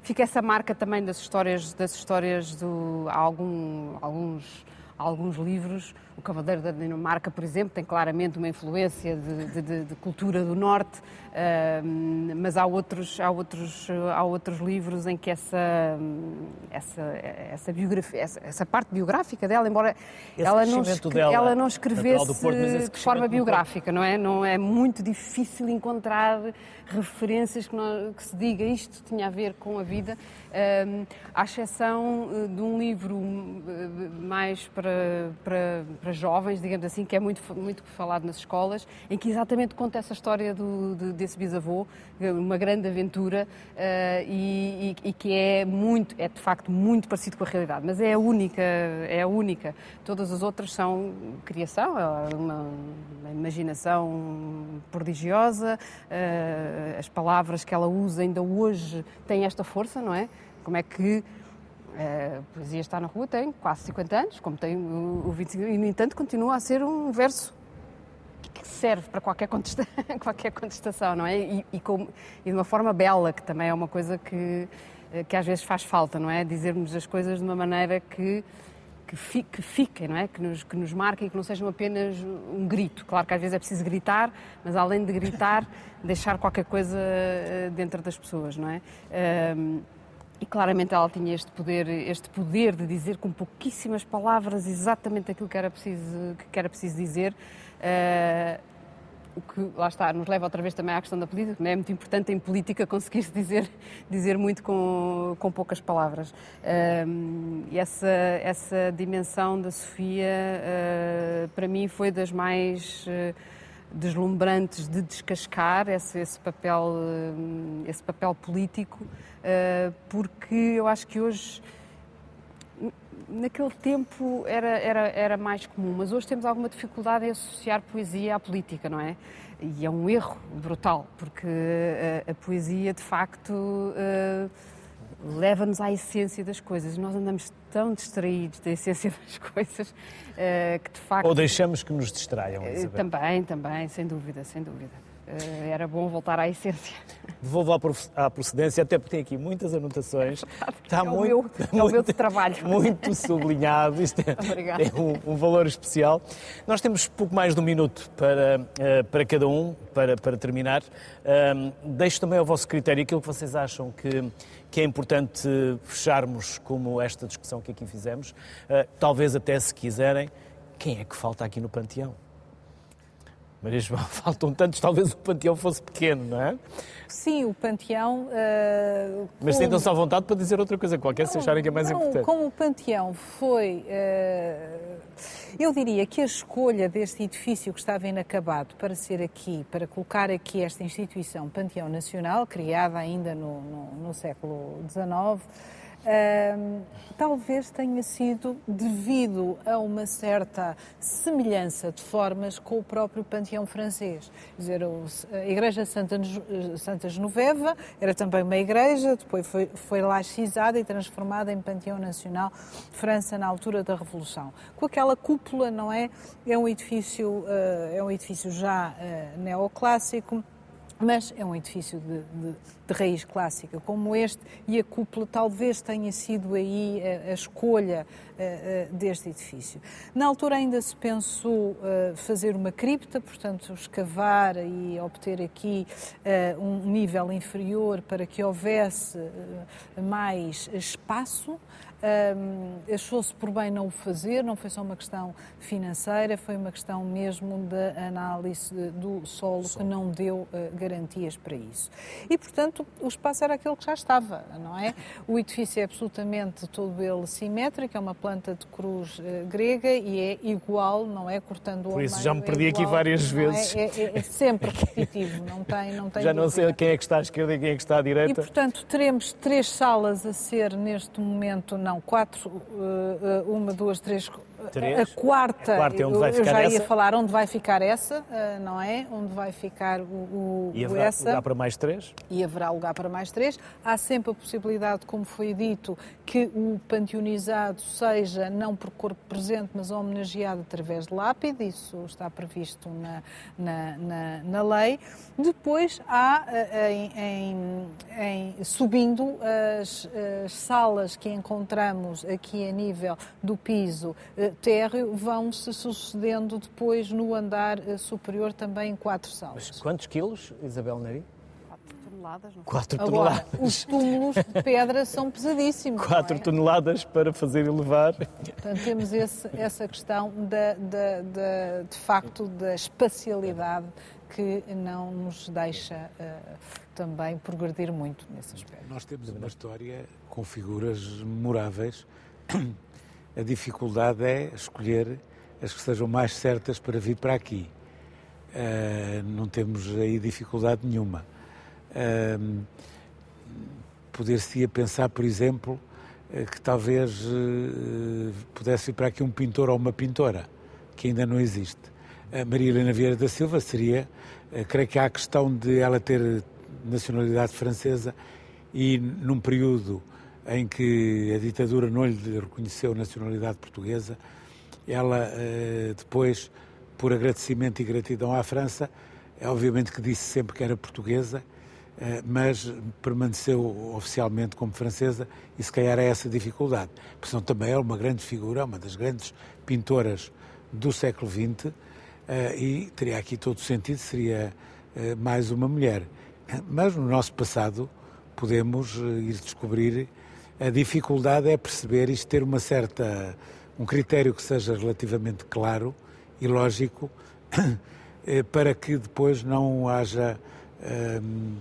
fica essa marca também das histórias, das histórias do algum, alguns alguns livros. O Cavaleiro da Dinamarca, por exemplo, tem claramente uma influência de, de, de cultura do Norte, uh, mas há outros, há, outros, há outros livros em que essa, essa, essa, biografia, essa, essa parte biográfica dela, embora ela não, dela, ela não escrevesse Porto, de forma biográfica, não é? Não é muito difícil encontrar referências que, não, que se diga isto tinha a ver com a vida, à exceção eh, de um livro eh, mais para, para, para, jovens, digamos assim, que é muito, muito falado nas escolas, em que exatamente conta essa história do, de, desse bisavô, uma grande aventura uh, e, e, e, que é muito, é de facto muito parecido com a realidade, mas é a única, é a única. Todas as outras são criação, é uma, uma imaginação prodigiosa, uh, as palavras que ela usa ainda hoje têm esta força, não é? Como é que a poesia está na rua tem quase 50 anos, como tem o 25, e no entanto continua a ser um verso que serve para qualquer, contesta, qualquer contestação, não é? E, e, com, e, de uma forma bela, que também é uma coisa que, que às vezes faz falta, não é? Dizermos as coisas de uma maneira que, que, fi, que fiquem, não é? Que nos, que nos marquem e que não sejam apenas um grito. Claro que às vezes é preciso gritar, mas além de gritar, deixar qualquer coisa eh, dentro das pessoas, não é? Um, e claramente ela tinha este poder, este poder de dizer com pouquíssimas palavras exatamente aquilo que era preciso, que era preciso dizer. Uh, o que, lá está, nos leva outra vez também à questão da política, não é muito importante em política conseguir-se dizer, dizer muito com, com poucas palavras. Um, e essa, essa dimensão da Sofia, uh, para mim, foi das mais uh, deslumbrantes de descascar esse, esse papel, uh, esse papel político, porque eu acho que hoje naquele tempo era, era, era mais comum, mas hoje temos alguma dificuldade em associar poesia à política, não é? E é um erro brutal, porque a, a poesia, de facto, uh, leva-nos à essência das coisas. Nós andamos tão distraídos da essência das coisas uh, que, de facto. Ou deixamos que nos distraiam, Isabel. Também, também, sem dúvida, sem dúvida. Eh, era bom voltar à essência. Devolvo à procedência, até porque tem aqui muitas anotações. É Está é muito, meu, é muito, o meu trabalho. Muito sublinhado. Isto é, tem um, um, valor especial. Nós temos pouco mais de um minuto para, para cada um, para, para terminar. Um, deixo também ao vosso critério aquilo que vocês acham que, que é importante fecharmos como esta discussão que aqui fizemos. Uh, talvez até, se quiserem, quem é que falta aqui no Panteão? Maria João, faltam tantos, talvez o panteão fosse pequeno, não é? Sim, o panteão. Uh, Mas como... sintam-se à vontade para dizer outra coisa qualquer, não, se acharem que é mais não, importante. Como o panteão foi. Uh, eu diria que a escolha deste edifício que estava inacabado para ser aqui, para colocar aqui esta instituição Panteão Nacional, criada ainda no, no, no século XIX talvez tenha sido devido a uma certa semelhança de formas com o próprio panteão francês. Quer dizer, a Igreja Santa, Santa Genoveva era também uma igreja, depois foi, foi laicizada e transformada em panteão nacional de França na altura da Revolução. Com aquela cúpula, não é? É um edifício, uh, é um edifício já uh, neoclássico mas é um edifício de, de, de, raiz clássica como este e a cúpula talvez tenha sido aí a, a escolha uh, uh, deste edifício. Na altura ainda se pensou uh, fazer uma cripta, portanto escavar e obter aqui um nível inferior para que houvesse mais espaço. Um, Achou-se por bem não o fazer, não foi só uma questão financeira, foi uma questão mesmo da análise do solo que não deu uh, garantias para isso. E, portanto, o espaço era aquele que já estava, não é? O edifício é absolutamente todo ele simétrico, é uma planta de cruz uh, grega e é igual, não é? Cortando o Por isso já me perdi é igual, aqui várias é? vezes. É, é, é, sempre repetitivo, não tem, não tem Já não sei quem é que está à esquerda e quem é que está à direita. E, portanto, teremos três salas a ser, neste momento, quatro, uh, uma, duas, três, Três. A quarta, a quarta é onde vai eu, ficar eu já essa. ia falar onde vai ficar essa, eh, não é? Onde vai ficar o, o E haverá essa. lugar para mais três? E haverá lugar para mais três. Há sempre a possibilidade, como foi dito, que o panteonizado seja não por corpo presente, mas homenageado através de lápide. Isso está previsto na, na, na, na lei. Depois há, eh, em, em, em, subindo, as, as salas que encontramos aqui a nível do piso eh, térreo vão se sucedendo depois no andar eh, superior também em quatro salas. Mas quantos quilos, Isabel Neri? Quatro toneladas. Não? Quatro Agora, toneladas. os túmulos de pedra são pesadíssimos. Quatro é? toneladas para fazer elevar. Portanto, temos esse, essa questão da, da, da, de facto da espacialidade que não nos deixa uh, também progredir muito nesse aspecto. Nós temos uma história com figuras memoráveis a dificuldade é escolher as que sejam mais certas para vir para aqui. Uh, não temos aí dificuldade nenhuma. Uh, Poder-se-ia pensar, por exemplo, uh, que talvez pudesse vir para aqui um pintor ou uma pintora, que ainda não existe. A Maria Helena Vieira da Silva seria, creio que há a questão de ela ter nacionalidade francesa e num período em que a ditadura não lhe reconheceu nacionalidade portuguesa, ela eh, depois, por agradecimento e gratidão à França, é obviamente que disse sempre que era portuguesa mas permaneceu oficialmente como francesa e se calhar é essa dificuldade. Porque senão também é uma grande figura, uma das grandes pintoras do século XX e teria aqui todo o sentido, seria mais uma mulher. Mas no nosso passado podemos ir descobrir a dificuldade é perceber isto ter uma certa um critério que seja relativamente claro e lógico para que depois não haja hum,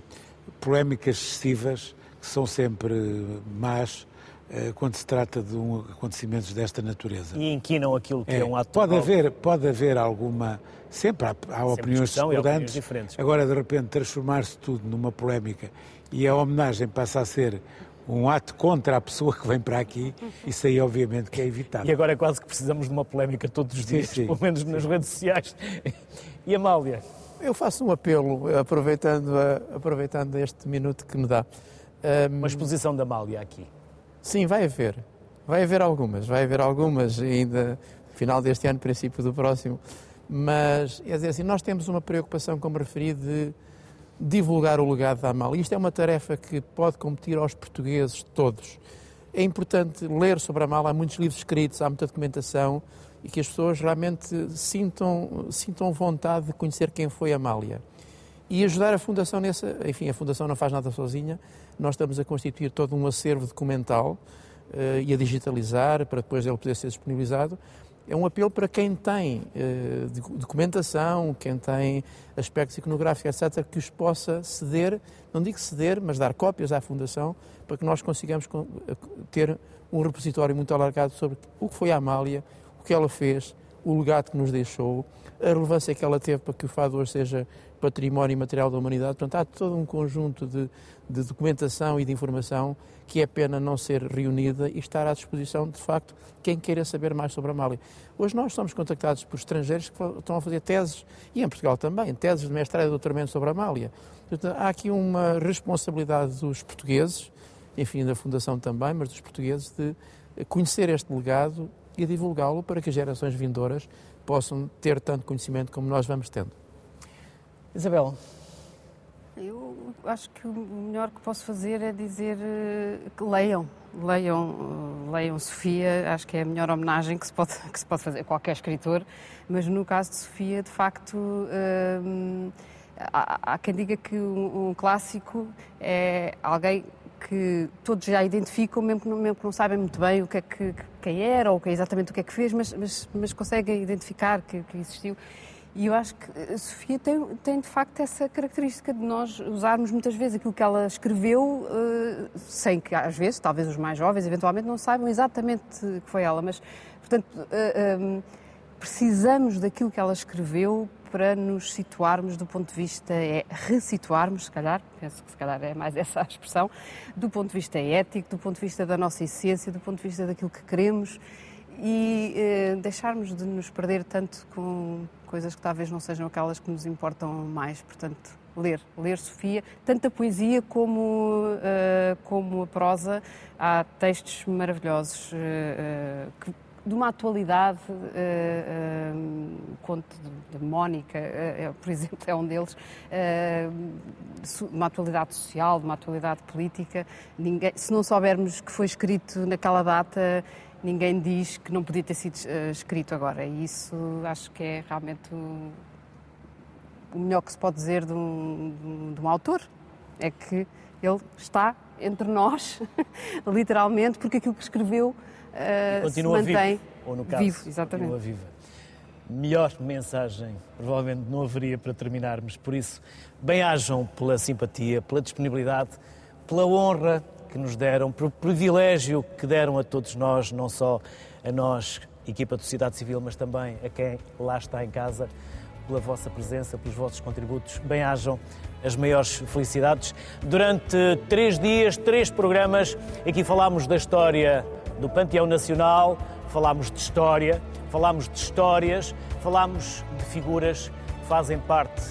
polémicas excessivas que são sempre más uh, quando se trata de um, acontecimentos desta natureza. E inquinam aquilo que é, é um ato pode haver Pode haver alguma... Sempre há, há opiniões discordantes. Diferentes. Agora, de repente, transformar-se tudo numa polémica e a homenagem passa a ser um ato contra a pessoa que vem para aqui, isso aí obviamente que é evitável. E agora é quase que precisamos de uma polémica todos os dias, sim, sim. pelo menos nas redes sociais. E Amália? Eu faço um apelo, aproveitando, aproveitando este minuto que me dá. Um, uma exposição da Amália aqui. Sim, vai haver. Vai haver algumas, vai haver algumas ainda final deste ano, princípio do próximo. Mas, é dizer assim, nós temos uma preocupação, como referi, de divulgar o legado da Amália. Isto é uma tarefa que pode competir aos portugueses todos. É importante ler sobre a Amália, há muitos livros escritos, há muita documentação e que as pessoas realmente sintam, sintam vontade de conhecer quem foi a Amália. E ajudar a Fundação nessa. Enfim, a Fundação não faz nada sozinha, nós estamos a constituir todo um acervo documental uh, e a digitalizar para depois ele poder ser disponibilizado é um apelo para quem tem eh, documentação, quem tem aspectos iconográficos, etc., que os possa ceder, não digo ceder, mas dar cópias à Fundação, para que nós consigamos eh, ter um repositório muito alargado sobre o que foi a Amália, o que ela fez, o legado que nos deixou, a relevância que ela teve para que o fado hoje seja património material da humanidade. Portanto, há todo um conjunto de, de, documentação e de informação que é pena não ser reunida e estar à disposição, de facto, quem queira saber mais sobre a Amália. Hoje nós somos contactados por estrangeiros que estão a fazer teses, e em Portugal também, teses de mestrado e doutoramento sobre a Amália. Portanto, há aqui uma responsabilidade dos portugueses, enfim, da Fundação também, mas dos portugueses, de conhecer este legado e divulgá-lo para que gerações vindouras possam ter tanto conhecimento como nós vamos tendo. Isabel. Eu acho que o melhor que posso fazer é dizer eh, que leiam, leiam, eh, leiam Sofia, acho que é a melhor homenagem que se pode, que se pode fazer a qualquer escritor, mas no caso de Sofia, de facto, hum, há, há, quem diga que um, um, clássico é alguém que todos já identificam, mesmo que não, mesmo que não sabem muito bem o que é que, quem era ou é exatamente o que é que fez, mas, mas, mas conseguem identificar que, que existiu. E eu acho que a Sofia tem, tem, de facto essa característica de nós usarmos muitas vezes aquilo que ela escreveu, uh, sem que às vezes, talvez os mais jovens, eventualmente não saibam exatamente que foi ela, mas, portanto, eh, ehm, precisamos daquilo que ela escreveu para nos situarmos do ponto de vista, é ressituarmos, se calhar, penso que se calhar é mais essa a expressão, do ponto de vista ético, do ponto de vista da nossa essência, do ponto de vista daquilo que queremos e eh, deixarmos de nos perder tanto com coisas que talvez não sejam aquelas que nos importam mais. Portanto, ler, ler Sofia, tanto a poesia como, uh, como a prosa. Há textos maravilhosos uh, que, de uma atualidade, uh, uh, conto da Mónica, uh, por exemplo, é um deles, uma atualidade social, de uma atualidade política. Ninguém, se não soubermos que foi escrito naquela data, ninguém diz que não podia ter sido uh, escrito agora. E isso acho que é realmente o, o melhor que se pode dizer de de um, de um autor. É que ele está entre nós, literalmente, porque aquilo que escreveu uh, continua se mantém vivo. Ou no caso, vivo, exatamente. continua viva. Melhor mensagem provavelmente não haveria para terminarmos, por isso, bem-ajam pela simpatia, pela disponibilidade, pela honra que nos deram, pelo privilégio que deram a todos nós, não só a nós, equipa de sociedade civil, mas também a quem lá está em casa, pela vossa presença, pelos vossos contributos. Bem-ajam as maiores felicidades. Durante três dias, três programas, aqui falámos da história do Panteão Nacional, falámos de história, falámos de histórias, falámos de figuras que fazem parte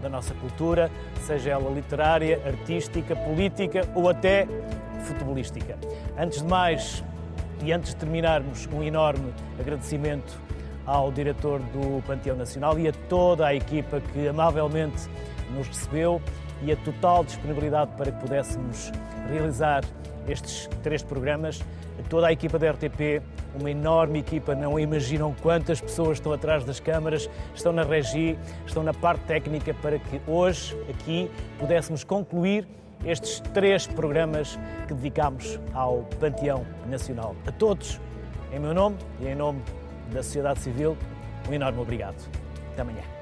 da nossa cultura, seja ela literária, artística, política ou até futebolística. Antes de mais, e antes de terminarmos, um enorme agradecimento ao diretor do Panteão Nacional e a toda a equipa que amavelmente nos recebeu. e a total disponibilidade para que pudéssemos realizar estes três programas. Toda a equipa da RTP, uma enorme equipa, não imaginam quantas pessoas estão atrás das câmaras, estão na regi, estão na parte técnica para que hoje, aqui, pudéssemos concluir estes três programas que dedicamos ao Panteão Nacional. A todos, em meu nome e em nome da sociedade civil, um enorme obrigado. Até amanhã.